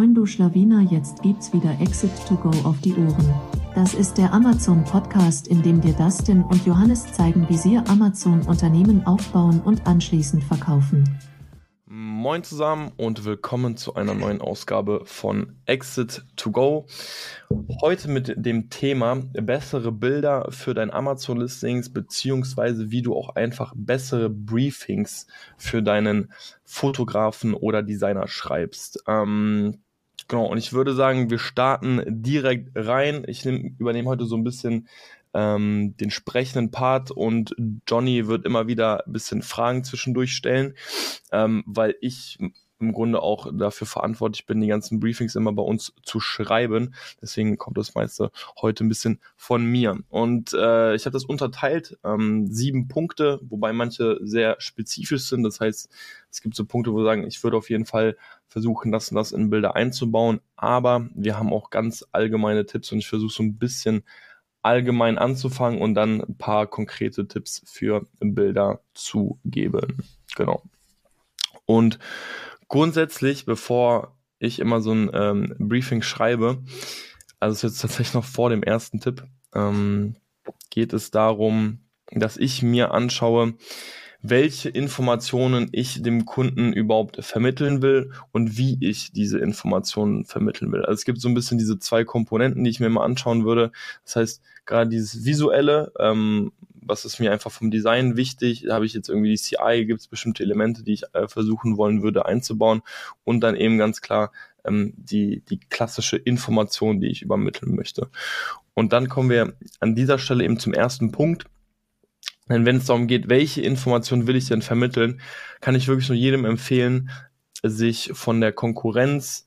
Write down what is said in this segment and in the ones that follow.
Moin du Schlawiner, jetzt gibt's wieder Exit to Go auf die Ohren. Das ist der Amazon Podcast, in dem dir Dustin und Johannes zeigen, wie sie Amazon Unternehmen aufbauen und anschließend verkaufen. Moin zusammen und willkommen zu einer neuen Ausgabe von Exit to Go. Heute mit dem Thema bessere Bilder für dein Amazon Listings beziehungsweise wie du auch einfach bessere Briefings für deinen Fotografen oder Designer schreibst. Ähm, genau, und ich würde sagen, wir starten direkt rein. Ich nehm, übernehme heute so ein bisschen ähm, den sprechenden Part und Johnny wird immer wieder ein bisschen Fragen zwischendurch stellen, ähm, weil ich im Grunde auch dafür verantwortlich bin, die ganzen Briefings immer bei uns zu schreiben. Deswegen kommt das meiste heute ein bisschen von mir. Und äh, ich habe das unterteilt, ähm, sieben Punkte, wobei manche sehr spezifisch sind. Das heißt, es gibt so Punkte, wo wir sagen, ich würde auf jeden Fall versuchen, das und das in Bilder einzubauen. Aber wir haben auch ganz allgemeine Tipps und ich versuche so ein bisschen allgemein anzufangen und dann ein paar konkrete Tipps für Bilder zu geben. Genau. Und grundsätzlich, bevor ich immer so ein ähm, Briefing schreibe, also ist jetzt tatsächlich noch vor dem ersten Tipp, ähm, geht es darum, dass ich mir anschaue, welche Informationen ich dem Kunden überhaupt vermitteln will und wie ich diese Informationen vermitteln will. Also es gibt so ein bisschen diese zwei Komponenten, die ich mir mal anschauen würde. Das heißt, gerade dieses visuelle, ähm, was ist mir einfach vom Design wichtig, habe ich jetzt irgendwie die CI, gibt es bestimmte Elemente, die ich äh, versuchen wollen würde einzubauen? Und dann eben ganz klar ähm, die, die klassische Information, die ich übermitteln möchte. Und dann kommen wir an dieser Stelle eben zum ersten Punkt, denn wenn es darum geht, welche Informationen will ich denn vermitteln, kann ich wirklich nur jedem empfehlen, sich von der Konkurrenz,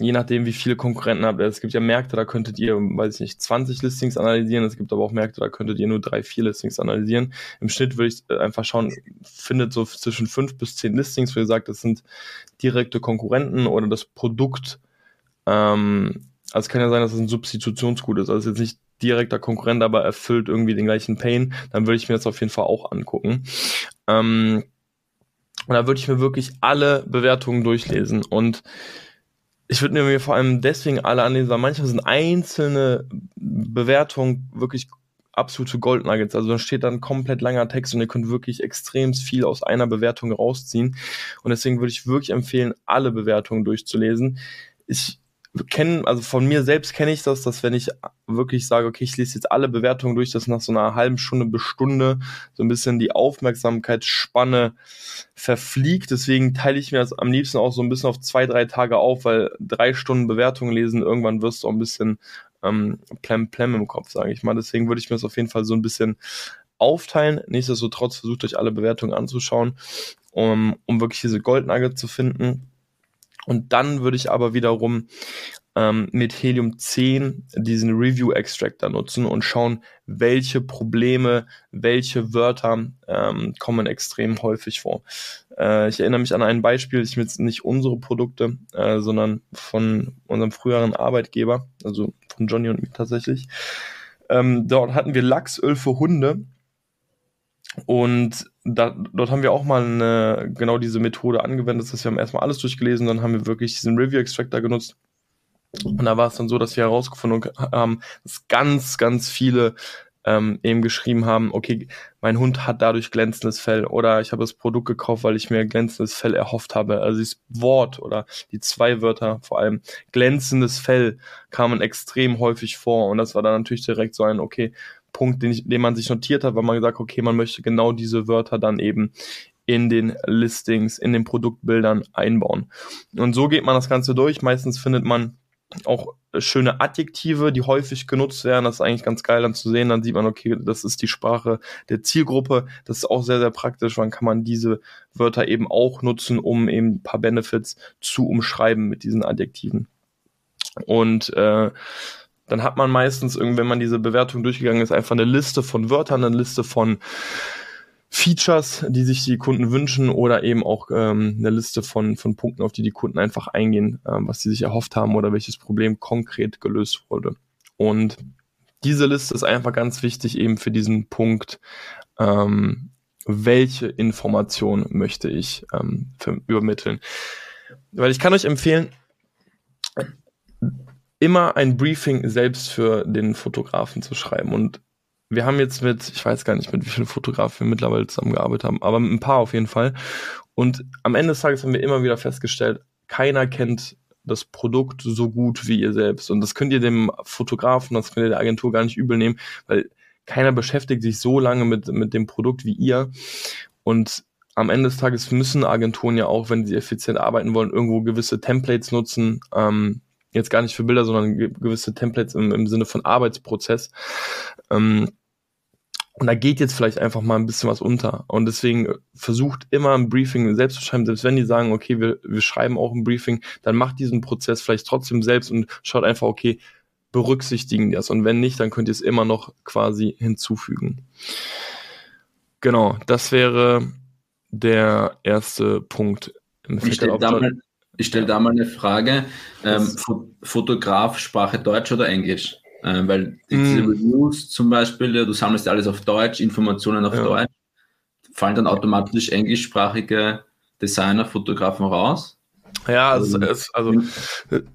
je nachdem, wie viele Konkurrenten habt, es gibt ja Märkte, da könntet ihr, weiß ich nicht, 20 Listings analysieren, es gibt aber auch Märkte, da könntet ihr nur drei, vier Listings analysieren. Im Schnitt würde ich äh, einfach schauen, findet so zwischen fünf bis zehn Listings, wo ihr sagt, das sind direkte Konkurrenten oder das Produkt, ähm, also es kann ja sein, dass es ein Substitutionsgut ist, also jetzt nicht direkter Konkurrent, aber erfüllt irgendwie den gleichen Pain, dann würde ich mir das auf jeden Fall auch angucken. Ähm, und da würde ich mir wirklich alle Bewertungen durchlesen. Und ich würde mir vor allem deswegen alle anlesen, weil manchmal sind einzelne Bewertungen wirklich absolute Goldnuggets. Also da steht dann komplett langer Text und ihr könnt wirklich extrem viel aus einer Bewertung rausziehen. Und deswegen würde ich wirklich empfehlen, alle Bewertungen durchzulesen. Ich kennen, also von mir selbst kenne ich das, dass wenn ich wirklich sage, okay, ich lese jetzt alle Bewertungen durch, dass nach so einer halben Stunde bis Stunde so ein bisschen die Aufmerksamkeitsspanne verfliegt. Deswegen teile ich mir das am liebsten auch so ein bisschen auf zwei, drei Tage auf, weil drei Stunden Bewertungen lesen, irgendwann wirst du auch ein bisschen ähm, plem plem im Kopf, sage ich mal. Deswegen würde ich mir das auf jeden Fall so ein bisschen aufteilen. Nichtsdestotrotz versucht euch alle Bewertungen anzuschauen, um, um wirklich diese Goldnugget zu finden und dann würde ich aber wiederum ähm, mit Helium 10 diesen Review Extractor nutzen und schauen, welche Probleme, welche Wörter ähm, kommen extrem häufig vor. Äh, ich erinnere mich an ein Beispiel, ich jetzt nicht unsere Produkte, äh, sondern von unserem früheren Arbeitgeber, also von Johnny und mir tatsächlich. Ähm, dort hatten wir Lachsöl für Hunde und da, dort haben wir auch mal eine, genau diese Methode angewendet. Das heißt, wir haben erstmal alles durchgelesen, dann haben wir wirklich diesen Review Extractor genutzt. Und da war es dann so, dass wir herausgefunden haben, dass ganz, ganz viele ähm, eben geschrieben haben, okay, mein Hund hat dadurch glänzendes Fell oder ich habe das Produkt gekauft, weil ich mir glänzendes Fell erhofft habe. Also das Wort oder die zwei Wörter, vor allem glänzendes Fell, kamen extrem häufig vor und das war dann natürlich direkt so ein, okay, Punkt, den, ich, den man sich notiert hat, weil man gesagt, okay, man möchte genau diese Wörter dann eben in den Listings, in den Produktbildern einbauen. Und so geht man das Ganze durch. Meistens findet man auch schöne Adjektive, die häufig genutzt werden. Das ist eigentlich ganz geil dann zu sehen. Dann sieht man, okay, das ist die Sprache der Zielgruppe. Das ist auch sehr, sehr praktisch. Dann kann man diese Wörter eben auch nutzen, um eben ein paar Benefits zu umschreiben mit diesen Adjektiven. Und äh, dann hat man meistens, wenn man diese Bewertung durchgegangen ist, einfach eine Liste von Wörtern, eine Liste von Features, die sich die Kunden wünschen oder eben auch ähm, eine Liste von, von Punkten, auf die die Kunden einfach eingehen, ähm, was sie sich erhofft haben oder welches Problem konkret gelöst wurde. Und diese Liste ist einfach ganz wichtig eben für diesen Punkt, ähm, welche Information möchte ich ähm, für, übermitteln. Weil ich kann euch empfehlen, immer ein Briefing selbst für den Fotografen zu schreiben. Und wir haben jetzt mit, ich weiß gar nicht, mit wie vielen Fotografen wir mittlerweile zusammengearbeitet haben, aber mit ein paar auf jeden Fall. Und am Ende des Tages haben wir immer wieder festgestellt, keiner kennt das Produkt so gut wie ihr selbst. Und das könnt ihr dem Fotografen, das könnt ihr der Agentur gar nicht übel nehmen, weil keiner beschäftigt sich so lange mit, mit dem Produkt wie ihr. Und am Ende des Tages müssen Agenturen ja auch, wenn sie effizient arbeiten wollen, irgendwo gewisse Templates nutzen. Ähm, jetzt gar nicht für Bilder, sondern gewisse Templates im, im Sinne von Arbeitsprozess. Ähm, und da geht jetzt vielleicht einfach mal ein bisschen was unter. Und deswegen versucht immer ein Briefing selbst zu schreiben, selbst wenn die sagen, okay, wir, wir schreiben auch ein Briefing, dann macht diesen Prozess vielleicht trotzdem selbst und schaut einfach, okay, berücksichtigen die das. Und wenn nicht, dann könnt ihr es immer noch quasi hinzufügen. Genau, das wäre der erste Punkt. Ich stelle da, mal, stell da mal eine Frage. Ähm, Fotograf, Sprache Deutsch oder Englisch? Äh, weil diese mm. Reviews zum Beispiel, du sammelst alles auf Deutsch, Informationen auf ja. Deutsch, fallen dann automatisch englischsprachige Designer, Fotografen raus? Ja, also, es, also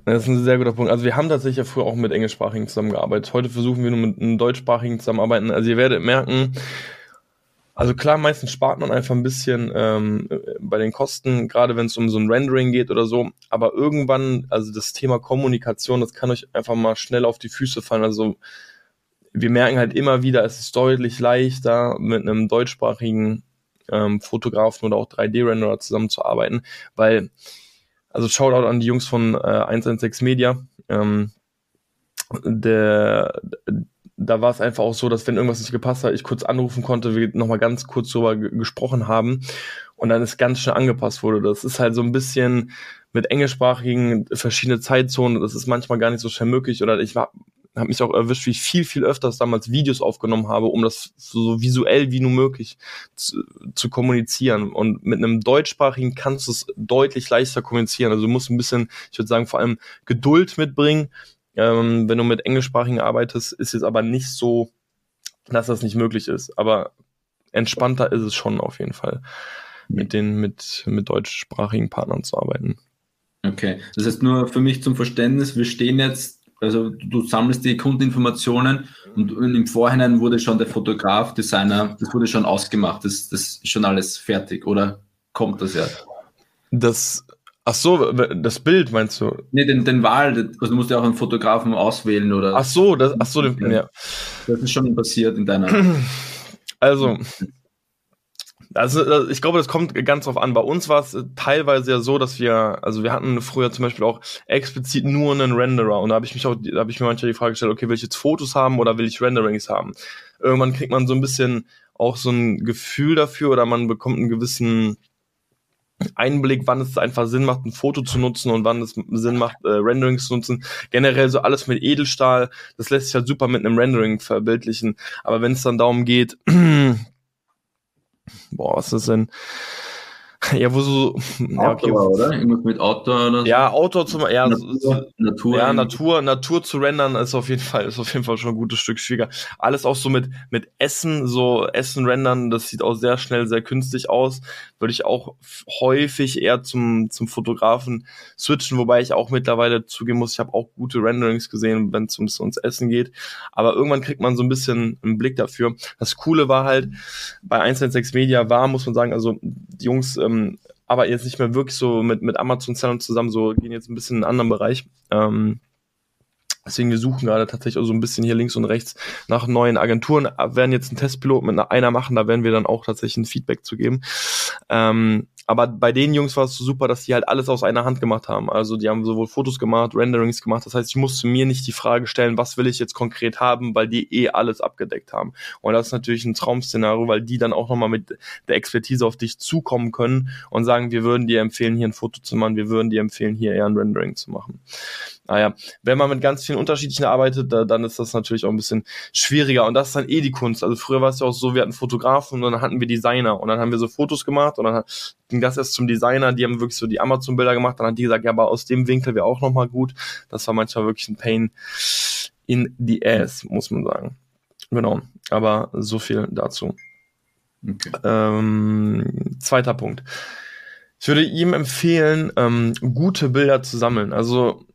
das ist ein sehr guter Punkt. Also wir haben tatsächlich ja früher auch mit englischsprachigen zusammengearbeitet. Heute versuchen wir nur mit einem deutschsprachigen zusammenarbeiten. Also ihr werdet merken, also klar, meistens spart man einfach ein bisschen ähm, bei den Kosten, gerade wenn es um so ein Rendering geht oder so. Aber irgendwann, also das Thema Kommunikation, das kann euch einfach mal schnell auf die Füße fallen. Also wir merken halt immer wieder, es ist deutlich leichter, mit einem deutschsprachigen ähm, Fotografen oder auch 3D-Renderer zusammenzuarbeiten, weil, also Shoutout an die Jungs von äh, 116 Media. Ähm, der da war es einfach auch so, dass wenn irgendwas nicht gepasst hat, ich kurz anrufen konnte, wir nochmal ganz kurz drüber gesprochen haben und dann ist ganz schnell angepasst wurde. Das ist halt so ein bisschen mit englischsprachigen verschiedene Zeitzonen, das ist manchmal gar nicht so schnell möglich oder ich war habe mich auch erwischt, wie ich viel, viel öfters damals Videos aufgenommen habe, um das so, visuell wie nur möglich zu, zu, kommunizieren. Und mit einem deutschsprachigen kannst du es deutlich leichter kommunizieren. Also du musst ein bisschen, ich würde sagen, vor allem Geduld mitbringen, ähm, wenn du mit Englischsprachigen arbeitest, ist es aber nicht so, dass das nicht möglich ist. Aber entspannter ist es schon auf jeden Fall, mit den mit, mit deutschsprachigen Partnern zu arbeiten. Okay, das heißt nur für mich zum Verständnis, wir stehen jetzt, also du sammelst die Kundeninformationen und im Vorhinein wurde schon der Fotograf, Designer, das wurde schon ausgemacht, das, das ist schon alles fertig oder kommt das ja? Das Ach so, das Bild meinst du? Nee, den, den Wahl, also du musst ja auch einen Fotografen auswählen oder. Ach so, das, ach so, ja. Das ist schon passiert in deiner. Also, also ich glaube, das kommt ganz drauf an. Bei uns war es teilweise ja so, dass wir, also wir hatten früher zum Beispiel auch explizit nur einen Renderer und da habe ich mich auch, da habe ich mir manchmal die Frage gestellt, okay, will ich jetzt Fotos haben oder will ich Renderings haben? Irgendwann kriegt man so ein bisschen auch so ein Gefühl dafür oder man bekommt einen gewissen Einblick, wann es einfach Sinn macht, ein Foto zu nutzen und wann es Sinn macht, äh, Renderings zu nutzen. Generell so alles mit Edelstahl, das lässt sich halt super mit einem Rendering verbildlichen. Aber wenn es dann darum geht, boah, was ist denn? Ja, wo so. Ja, okay. Outdoor, oder? Irgendwas mit Outdoor oder so? Ja, Outdoor zum ja, Natur, Natur, ja, Natur, Natur zu rendern ist auf jeden Fall, ist auf jeden Fall schon ein gutes Stück schwieriger. Alles auch so mit, mit Essen, so Essen rendern, das sieht auch sehr schnell sehr künstlich aus. Würde ich auch häufig eher zum, zum Fotografen switchen, wobei ich auch mittlerweile zugeben muss, ich habe auch gute Renderings gesehen, wenn es ums, ums Essen geht. Aber irgendwann kriegt man so ein bisschen einen Blick dafür. Das Coole war halt, bei 116 Media war, muss man sagen, also die Jungs, ähm, aber jetzt nicht mehr wirklich so mit, mit Amazon-Sellern zusammen, so gehen jetzt ein bisschen in einen anderen Bereich. Ähm, Deswegen, wir suchen gerade tatsächlich auch so ein bisschen hier links und rechts nach neuen Agenturen, werden jetzt einen Testpilot mit einer machen, da werden wir dann auch tatsächlich ein Feedback zu geben. Ähm, aber bei den Jungs war es so super, dass die halt alles aus einer Hand gemacht haben. Also die haben sowohl Fotos gemacht, Renderings gemacht. Das heißt, ich musste mir nicht die Frage stellen, was will ich jetzt konkret haben, weil die eh alles abgedeckt haben. Und das ist natürlich ein Traum-Szenario, weil die dann auch nochmal mit der Expertise auf dich zukommen können und sagen, wir würden dir empfehlen, hier ein Foto zu machen, wir würden dir empfehlen, hier eher ein Rendering zu machen. Naja, wenn man mit ganz vielen unterschiedlichen arbeitet, da, dann ist das natürlich auch ein bisschen schwieriger. Und das ist dann eh die Kunst. Also früher war es ja auch so, wir hatten Fotografen und dann hatten wir Designer und dann haben wir so Fotos gemacht und dann ging das erst zum Designer, die haben wirklich so die Amazon-Bilder gemacht, dann hat die gesagt, ja, aber aus dem Winkel wäre auch nochmal gut. Das war manchmal wirklich ein Pain in the ass, muss man sagen. Genau, aber so viel dazu. Okay. Ähm, zweiter Punkt. Ich würde ihm empfehlen, ähm, gute Bilder zu sammeln. Also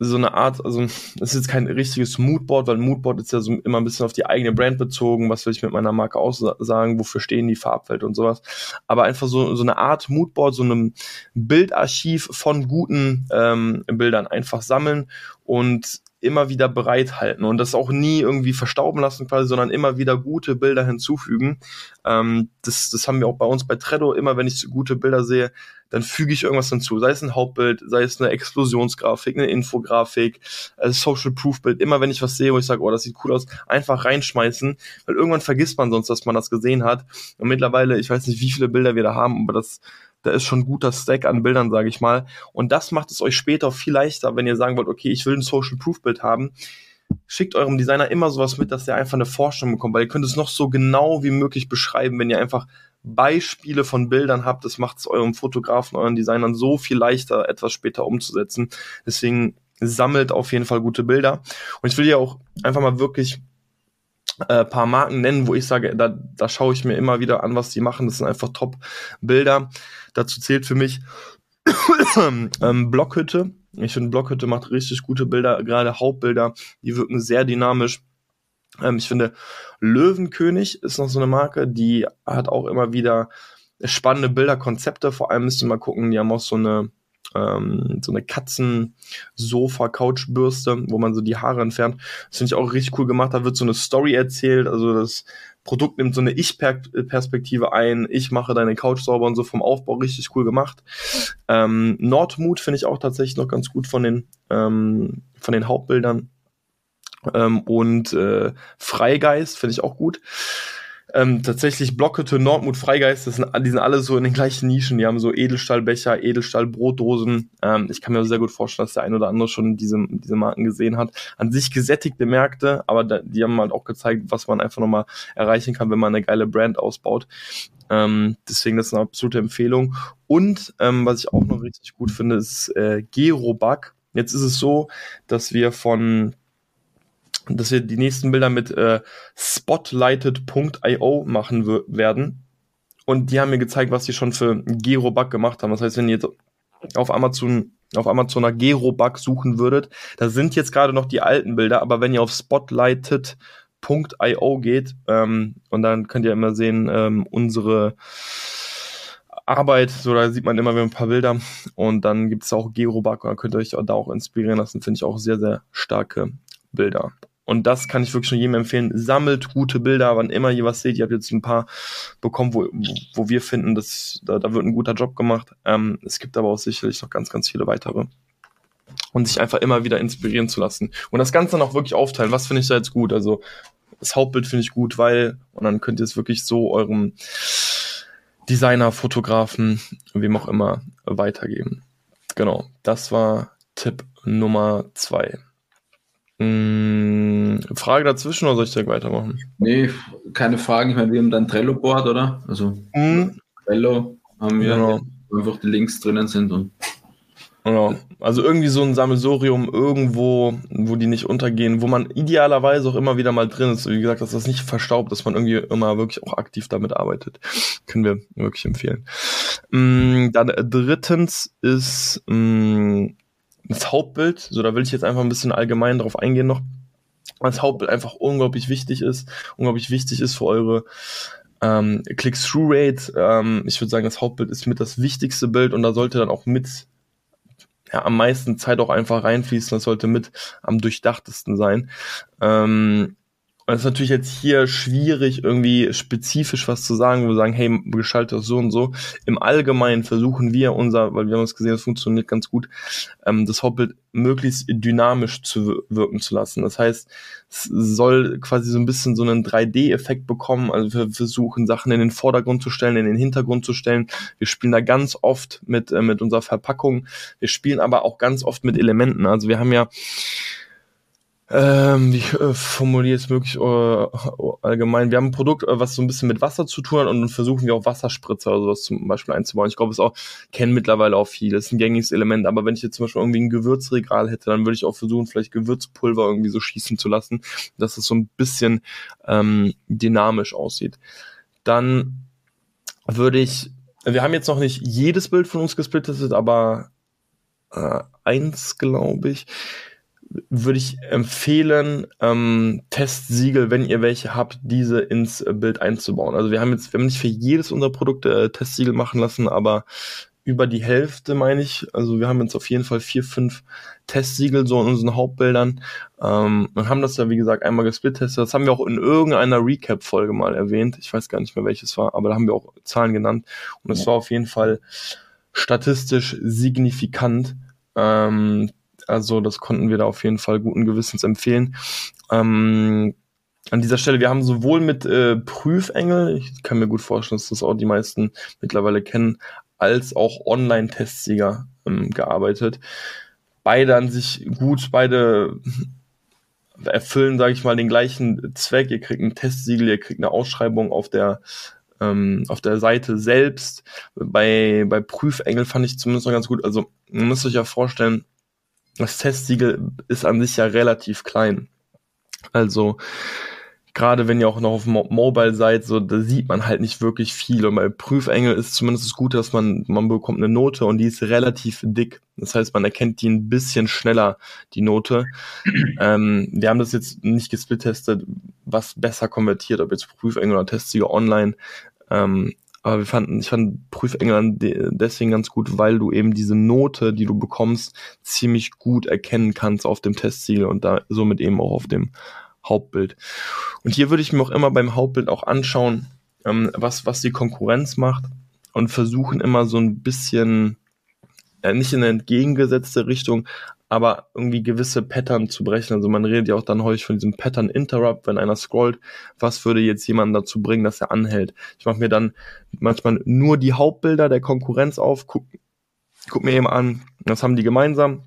so eine Art, also es ist jetzt kein richtiges Moodboard, weil Moodboard ist ja so immer ein bisschen auf die eigene Brand bezogen, was will ich mit meiner Marke aussagen, wofür stehen die Farbwelt und sowas. Aber einfach so, so eine Art Moodboard, so ein Bildarchiv von guten ähm, Bildern einfach sammeln und immer wieder bereithalten und das auch nie irgendwie verstauben lassen quasi, sondern immer wieder gute Bilder hinzufügen. Ähm, das, das haben wir auch bei uns bei Trello. Immer wenn ich gute Bilder sehe, dann füge ich irgendwas hinzu. Sei es ein Hauptbild, sei es eine Explosionsgrafik, eine Infografik, ein Social Proof Bild. Immer wenn ich was sehe, wo ich sage, oh, das sieht cool aus, einfach reinschmeißen, weil irgendwann vergisst man sonst, dass man das gesehen hat. Und mittlerweile, ich weiß nicht, wie viele Bilder wir da haben, aber das da ist schon ein guter Stack an Bildern, sage ich mal. Und das macht es euch später viel leichter, wenn ihr sagen wollt, okay, ich will ein Social Proof Bild haben. Schickt eurem Designer immer sowas mit, dass er einfach eine Vorstellung bekommt, weil ihr könnt es noch so genau wie möglich beschreiben, wenn ihr einfach Beispiele von Bildern habt. Das macht es eurem Fotografen, euren Designern so viel leichter, etwas später umzusetzen. Deswegen sammelt auf jeden Fall gute Bilder. Und ich will ja auch einfach mal wirklich äh, paar Marken nennen, wo ich sage, da, da schaue ich mir immer wieder an, was die machen. Das sind einfach Top-Bilder. Dazu zählt für mich ähm, Blockhütte. Ich finde, Blockhütte macht richtig gute Bilder, gerade Hauptbilder, die wirken sehr dynamisch. Ähm, ich finde, Löwenkönig ist noch so eine Marke, die hat auch immer wieder spannende Bilderkonzepte. Vor allem müsst ihr mal gucken, die haben auch so eine ähm, so eine Katzen-Sofa-Couchbürste, wo man so die Haare entfernt. Das finde ich auch richtig cool gemacht. Da wird so eine Story erzählt. Also das Produkt nimmt so eine Ich-Perspektive ein. Ich mache deine Couch sauber und so vom Aufbau richtig cool gemacht. Ähm, Nordmut finde ich auch tatsächlich noch ganz gut von den, ähm, von den Hauptbildern. Ähm, und äh, Freigeist finde ich auch gut. Ähm, tatsächlich Blockhütte, Nordmut, Freigeist, das sind, die sind alle so in den gleichen Nischen. Die haben so Edelstahlbecher, Edelstahlbrotdosen. Ähm, ich kann mir sehr gut vorstellen, dass der ein oder andere schon diese, diese Marken gesehen hat. An sich gesättigte Märkte, aber da, die haben halt auch gezeigt, was man einfach nochmal erreichen kann, wenn man eine geile Brand ausbaut. Ähm, deswegen das ist eine absolute Empfehlung. Und ähm, was ich auch noch richtig gut finde, ist äh, Gerobug. Jetzt ist es so, dass wir von dass wir die nächsten Bilder mit äh, spotlighted.io machen werden. Und die haben mir gezeigt, was sie schon für Gerobug gemacht haben. Das heißt, wenn ihr jetzt auf Amazon auf Amazoner Gerobug suchen würdet, da sind jetzt gerade noch die alten Bilder, aber wenn ihr auf spotlighted.io geht ähm, und dann könnt ihr immer sehen, ähm, unsere Arbeit, so da sieht man immer wieder ein paar Bilder und dann gibt es auch Gerobug und dann könnt ihr euch da auch inspirieren lassen, finde ich auch sehr, sehr starke Bilder. Und das kann ich wirklich schon jedem empfehlen. Sammelt gute Bilder, wann immer ihr was seht. Ihr habt jetzt ein paar bekommen, wo, wo wir finden, dass da, da wird ein guter Job gemacht. Ähm, es gibt aber auch sicherlich noch ganz, ganz viele weitere. Und sich einfach immer wieder inspirieren zu lassen. Und das Ganze dann auch wirklich aufteilen. Was finde ich da jetzt gut? Also das Hauptbild finde ich gut, weil, und dann könnt ihr es wirklich so eurem Designer, Fotografen, wem auch immer weitergeben. Genau, das war Tipp Nummer zwei. Hm, Frage dazwischen oder soll ich direkt weitermachen? Nee, keine Fragen. Ich meine, wir haben dann Trello-Board, oder? Also mhm. Trello haben wir, genau. wo einfach die Links drinnen sind und Genau. Also irgendwie so ein Sammelsorium irgendwo, wo die nicht untergehen, wo man idealerweise auch immer wieder mal drin ist. Wie gesagt, dass das nicht verstaubt, dass man irgendwie immer wirklich auch aktiv damit arbeitet. Können wir wirklich empfehlen. Mm, dann drittens ist mm, das Hauptbild, so da will ich jetzt einfach ein bisschen allgemein drauf eingehen noch, das Hauptbild einfach unglaublich wichtig ist, unglaublich wichtig ist für eure ähm, Click-Through-Rate. Ähm, ich würde sagen, das Hauptbild ist mit das wichtigste Bild und da sollte dann auch mit ja, am meisten Zeit auch einfach reinfließen. Das sollte mit am durchdachtesten sein. Ähm, und es ist natürlich jetzt hier schwierig, irgendwie spezifisch was zu sagen, wo wir sagen, hey, geschalte das so und so. Im Allgemeinen versuchen wir unser, weil wir haben es gesehen, es funktioniert ganz gut, ähm, das Hauptbild möglichst dynamisch zu wirken zu lassen. Das heißt, es soll quasi so ein bisschen so einen 3D-Effekt bekommen. Also wir versuchen Sachen in den Vordergrund zu stellen, in den Hintergrund zu stellen. Wir spielen da ganz oft mit, äh, mit unserer Verpackung. Wir spielen aber auch ganz oft mit Elementen. Also wir haben ja ähm, wie äh, formuliere es möglich äh, allgemein? Wir haben ein Produkt, äh, was so ein bisschen mit Wasser zu tun hat und versuchen wir auch Wasserspritzer oder sowas zum Beispiel einzubauen. Ich glaube, es auch kennen mittlerweile auch viele. Das ist ein gängiges Element. Aber wenn ich jetzt zum Beispiel irgendwie ein Gewürzregal hätte, dann würde ich auch versuchen, vielleicht Gewürzpulver irgendwie so schießen zu lassen, dass es so ein bisschen ähm, dynamisch aussieht. Dann würde ich, wir haben jetzt noch nicht jedes Bild von uns gesplittet, aber äh, eins, glaube ich würde ich empfehlen, ähm, Testsiegel, wenn ihr welche habt, diese ins Bild einzubauen. Also wir haben jetzt, wir haben nicht für jedes unserer Produkte äh, Testsiegel machen lassen, aber über die Hälfte, meine ich. Also wir haben jetzt auf jeden Fall vier, fünf Testsiegel so in unseren Hauptbildern ähm, und haben das ja, wie gesagt, einmal gesplittestet. Das haben wir auch in irgendeiner Recap-Folge mal erwähnt. Ich weiß gar nicht mehr, welches war, aber da haben wir auch Zahlen genannt. Und es war auf jeden Fall statistisch signifikant. Ähm, also das konnten wir da auf jeden Fall guten Gewissens empfehlen. Ähm, an dieser Stelle, wir haben sowohl mit äh, Prüfengel, ich kann mir gut vorstellen, dass das auch die meisten mittlerweile kennen, als auch Online-Testsieger ähm, gearbeitet. Beide an sich gut, beide erfüllen, sage ich mal, den gleichen Zweck. Ihr kriegt ein Testsiegel, ihr kriegt eine Ausschreibung auf der ähm, auf der Seite selbst. Bei, bei Prüfengel fand ich zumindest noch ganz gut. Also, man muss sich ja vorstellen, das Testsiegel ist an sich ja relativ klein. Also, gerade wenn ihr auch noch auf Mo Mobile seid, so da sieht man halt nicht wirklich viel. Und bei Prüfengel ist zumindest das Gute, dass man man bekommt eine Note und die ist relativ dick. Das heißt, man erkennt die ein bisschen schneller die Note. ähm, wir haben das jetzt nicht gesplittestet, was besser konvertiert, ob jetzt Prüfengel oder Testsieger online. Ähm, aber wir fanden, ich fand Prüfengel deswegen ganz gut, weil du eben diese Note, die du bekommst, ziemlich gut erkennen kannst auf dem Testsiegel und da somit eben auch auf dem Hauptbild. Und hier würde ich mir auch immer beim Hauptbild auch anschauen, ähm, was, was die Konkurrenz macht und versuchen immer so ein bisschen, äh, nicht in eine entgegengesetzte Richtung, aber irgendwie gewisse Pattern zu brechen. Also man redet ja auch dann häufig von diesem Pattern Interrupt, wenn einer scrollt, was würde jetzt jemanden dazu bringen, dass er anhält. Ich mache mir dann manchmal nur die Hauptbilder der Konkurrenz auf, guck, guck mir eben an, was haben die gemeinsam.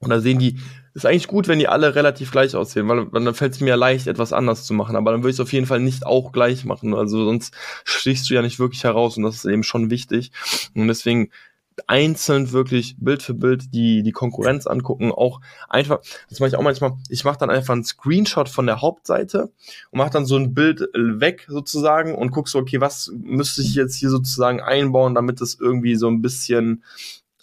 Und da sehen die ist eigentlich gut, wenn die alle relativ gleich aussehen, weil, weil dann fällt es mir leicht, etwas anders zu machen. Aber dann würde ich es auf jeden Fall nicht auch gleich machen. Also sonst stichst du ja nicht wirklich heraus und das ist eben schon wichtig. Und deswegen einzeln wirklich Bild für Bild die, die Konkurrenz angucken. Auch einfach, das mache ich auch manchmal, ich mache dann einfach einen Screenshot von der Hauptseite und mache dann so ein Bild weg sozusagen und guck so, okay, was müsste ich jetzt hier sozusagen einbauen, damit es irgendwie so ein bisschen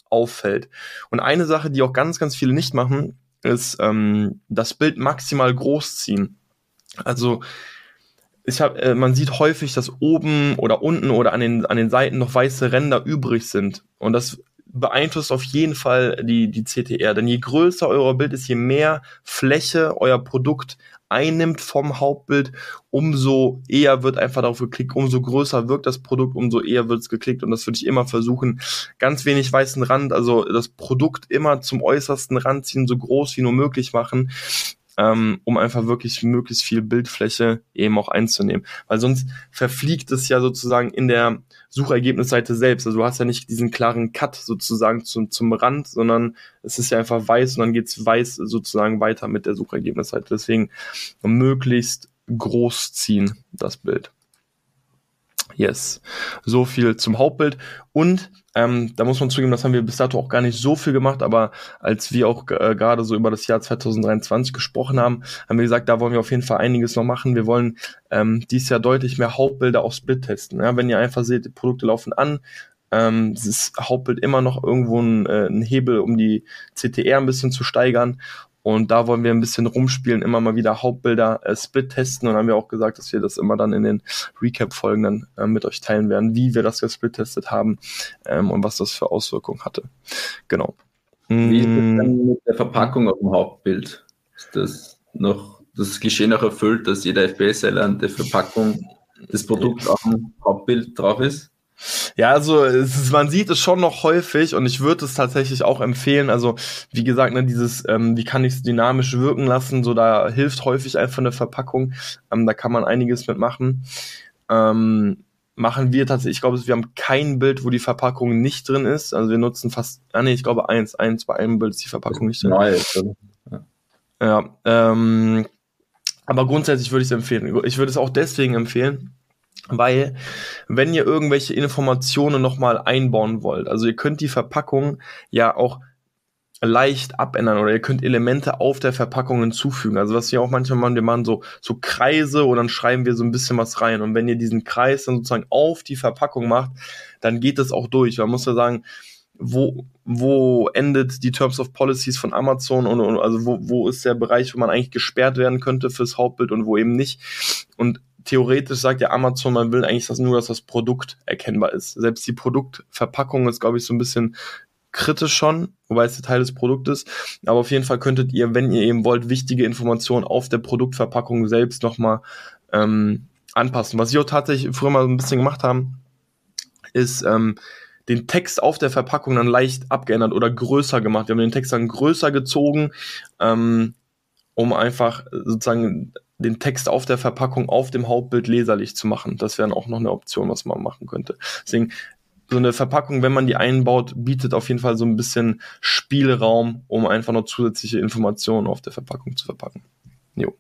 auffällt. Und eine Sache, die auch ganz, ganz viele nicht machen, ist ähm, das Bild maximal groß ziehen. Also ich hab, äh, man sieht häufig, dass oben oder unten oder an den, an den Seiten noch weiße Ränder übrig sind. Und das beeinflusst auf jeden Fall die, die CTR. Denn je größer euer Bild ist, je mehr Fläche euer Produkt einnimmt vom Hauptbild, umso eher wird einfach darauf geklickt, umso größer wirkt das Produkt, umso eher wird es geklickt und das würde ich immer versuchen. Ganz wenig weißen Rand, also das Produkt immer zum äußersten Rand ziehen, so groß wie nur möglich machen ähm, um einfach wirklich möglichst viel Bildfläche eben auch einzunehmen. Weil sonst verfliegt es ja sozusagen in der Suchergebnisseite selbst. Also du hast ja nicht diesen klaren Cut sozusagen zum, zum Rand, sondern es ist ja einfach weiß und dann geht's weiß sozusagen weiter mit der Suchergebnisseite. Deswegen möglichst groß ziehen, das Bild. Yes. So viel zum Hauptbild. Und ähm, da muss man zugeben, das haben wir bis dato auch gar nicht so viel gemacht, aber als wir auch äh, gerade so über das Jahr 2023 gesprochen haben, haben wir gesagt, da wollen wir auf jeden Fall einiges noch machen. Wir wollen ähm, dieses Jahr deutlich mehr Hauptbilder auf Split testen. Ja? Wenn ihr einfach seht, die Produkte laufen an, ähm, das Hauptbild immer noch irgendwo ein, äh, ein Hebel, um die CTR ein bisschen zu steigern. Und da wollen wir ein bisschen rumspielen, immer mal wieder Hauptbilder äh, Split testen und haben wir auch gesagt, dass wir das immer dann in den Recap-Folgen dann äh, mit euch teilen werden, wie wir das gesplit testet haben ähm, und was das für Auswirkungen hatte. Genau. Wie ist es mm. denn mit der Verpackung auf dem Hauptbild? Ist das noch das Geschehen noch erfüllt, dass jeder FBA-Seller an der Verpackung des Produkts auf dem Hauptbild drauf ist? Ja, also ist, man sieht es schon noch häufig und ich würde es tatsächlich auch empfehlen. Also wie gesagt, ne, dieses, ähm, wie kann ich es dynamisch wirken lassen, so da hilft häufig einfach eine Verpackung. Ähm, da kann man einiges mitmachen. Ähm, machen wir tatsächlich, ich glaube, wir haben kein Bild, wo die Verpackung nicht drin ist. Also wir nutzen fast, ah nee, ich glaube eins, eins bei einem Bild ist die Verpackung nicht drin. Nein, ja, ja ähm, aber grundsätzlich würde ich es empfehlen. Ich würde es auch deswegen empfehlen, weil wenn ihr irgendwelche Informationen nochmal einbauen wollt, also ihr könnt die Verpackung ja auch leicht abändern oder ihr könnt Elemente auf der Verpackung hinzufügen. Also was wir auch manchmal machen, wir machen so, so Kreise und dann schreiben wir so ein bisschen was rein. Und wenn ihr diesen Kreis dann sozusagen auf die Verpackung macht, dann geht das auch durch. Man muss ja sagen, wo, wo endet die Terms of Policies von Amazon und, und also wo, wo ist der Bereich, wo man eigentlich gesperrt werden könnte fürs Hauptbild und wo eben nicht. Und theoretisch sagt ja Amazon, man will eigentlich dass nur, dass das Produkt erkennbar ist. Selbst die Produktverpackung ist, glaube ich, so ein bisschen kritisch schon, wobei es Teil des Produktes. Aber auf jeden Fall könntet ihr, wenn ihr eben wollt, wichtige Informationen auf der Produktverpackung selbst nochmal ähm, anpassen. Was wir tatsächlich früher mal so ein bisschen gemacht haben, ist ähm, den Text auf der Verpackung dann leicht abgeändert oder größer gemacht. Wir haben den Text dann größer gezogen, ähm, um einfach sozusagen den Text auf der Verpackung auf dem Hauptbild leserlich zu machen. Das wäre auch noch eine Option, was man machen könnte. Deswegen so eine Verpackung, wenn man die einbaut, bietet auf jeden Fall so ein bisschen Spielraum, um einfach noch zusätzliche Informationen auf der Verpackung zu verpacken. Jo.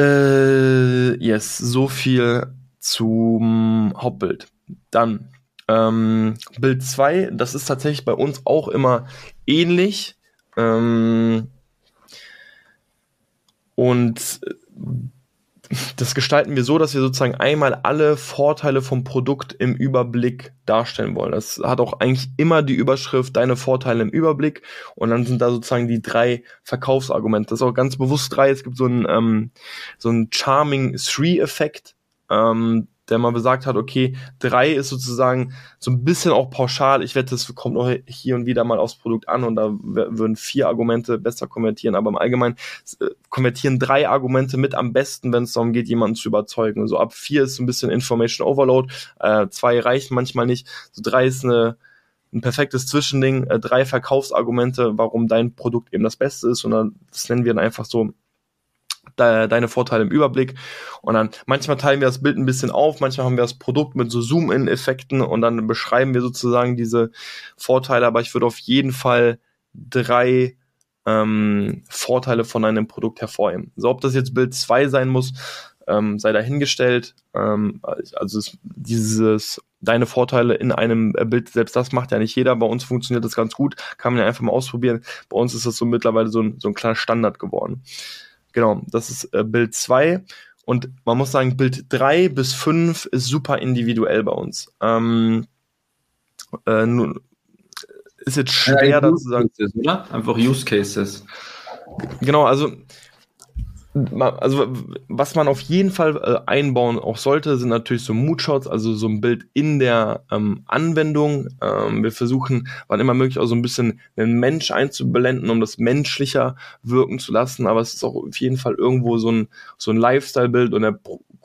Äh, yes, so viel zum Hauptbild. Dann ähm, Bild 2, das ist tatsächlich bei uns auch immer ähnlich. Ähm, und das gestalten wir so, dass wir sozusagen einmal alle Vorteile vom Produkt im Überblick darstellen wollen. Das hat auch eigentlich immer die Überschrift Deine Vorteile im Überblick und dann sind da sozusagen die drei Verkaufsargumente. Das ist auch ganz bewusst drei. Es gibt so einen, ähm, so einen Charming Three-Effekt. Ähm, der mal besagt hat, okay, drei ist sozusagen so ein bisschen auch pauschal. Ich wette, es kommt noch hier und wieder mal aufs Produkt an und da würden vier Argumente besser konvertieren. Aber im Allgemeinen äh, konvertieren drei Argumente mit am besten, wenn es darum geht, jemanden zu überzeugen. So ab vier ist so ein bisschen Information Overload, äh, zwei reichen manchmal nicht. So drei ist eine ein perfektes Zwischending, äh, drei Verkaufsargumente, warum dein Produkt eben das Beste ist. Und dann, das nennen wir dann einfach so de deine Vorteile im Überblick. Und dann manchmal teilen wir das Bild ein bisschen auf, manchmal haben wir das Produkt mit so Zoom-In-Effekten und dann beschreiben wir sozusagen diese Vorteile. Aber ich würde auf jeden Fall drei ähm, Vorteile von einem Produkt hervorheben. So, ob das jetzt Bild 2 sein muss, ähm, sei dahingestellt. Ähm, also es, dieses deine Vorteile in einem Bild, selbst das macht ja nicht jeder. Bei uns funktioniert das ganz gut, kann man ja einfach mal ausprobieren. Bei uns ist das so mittlerweile so ein, so ein kleiner Standard geworden. Genau, das ist äh, Bild 2. Und man muss sagen, Bild 3 bis 5 ist super individuell bei uns. Ähm, äh, nun, ist jetzt schwer ja, dazu zu sagen. Oder? Einfach Use Cases. Genau, also also was man auf jeden Fall äh, einbauen auch sollte, sind natürlich so Moodshots, also so ein Bild in der ähm, Anwendung. Ähm, wir versuchen, wann immer möglich, auch so ein bisschen einen Mensch einzublenden, um das menschlicher wirken zu lassen. Aber es ist auch auf jeden Fall irgendwo so ein, so ein Lifestyle-Bild und der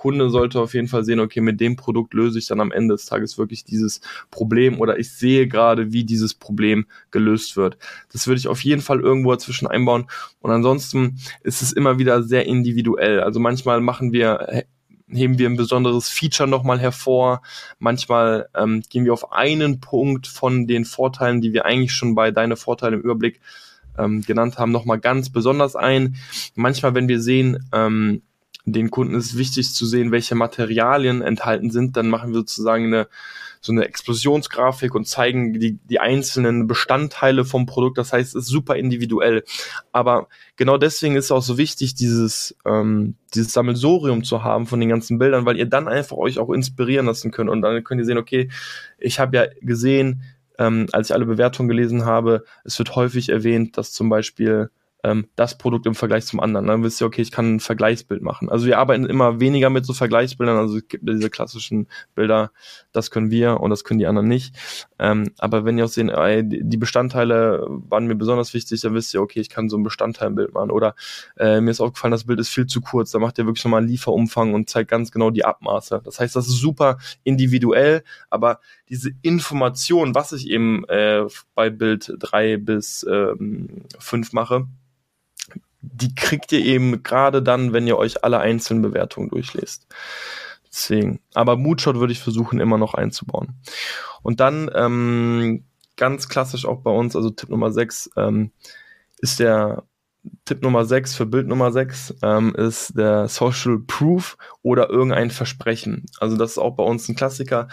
Kunde sollte auf jeden Fall sehen, okay, mit dem Produkt löse ich dann am Ende des Tages wirklich dieses Problem oder ich sehe gerade, wie dieses Problem gelöst wird. Das würde ich auf jeden Fall irgendwo dazwischen einbauen. Und ansonsten ist es immer wieder sehr individuell. Also manchmal machen wir heben wir ein besonderes Feature nochmal hervor. Manchmal ähm, gehen wir auf einen Punkt von den Vorteilen, die wir eigentlich schon bei Deine Vorteile im Überblick ähm, genannt haben, nochmal ganz besonders ein. Manchmal, wenn wir sehen, ähm, den Kunden ist wichtig zu sehen, welche Materialien enthalten sind. Dann machen wir sozusagen eine, so eine Explosionsgrafik und zeigen die, die einzelnen Bestandteile vom Produkt. Das heißt, es ist super individuell. Aber genau deswegen ist es auch so wichtig, dieses, ähm, dieses Sammelsorium zu haben von den ganzen Bildern, weil ihr dann einfach euch auch inspirieren lassen könnt. Und dann könnt ihr sehen, okay, ich habe ja gesehen, ähm, als ich alle Bewertungen gelesen habe, es wird häufig erwähnt, dass zum Beispiel ähm, das Produkt im Vergleich zum anderen. Dann wisst ihr, okay, ich kann ein Vergleichsbild machen. Also wir arbeiten immer weniger mit so Vergleichsbildern, also es gibt diese klassischen Bilder, das können wir und das können die anderen nicht. Ähm, aber wenn ihr auch sehen, ey, die Bestandteile waren mir besonders wichtig, dann wisst ihr, okay, ich kann so ein Bestandteilbild machen. Oder äh, mir ist aufgefallen, das Bild ist viel zu kurz, da macht ihr wirklich nochmal einen Lieferumfang und zeigt ganz genau die Abmaße. Das heißt, das ist super individuell, aber diese Information, was ich eben äh, bei Bild drei bis ähm, fünf mache, die kriegt ihr eben gerade dann, wenn ihr euch alle einzelnen Bewertungen durchlest. Deswegen. Aber Moodshot würde ich versuchen, immer noch einzubauen. Und dann ähm, ganz klassisch auch bei uns, also Tipp Nummer 6, ähm, ist der Tipp Nummer 6 für Bild Nummer 6 ähm, ist der Social Proof oder irgendein Versprechen. Also das ist auch bei uns ein Klassiker.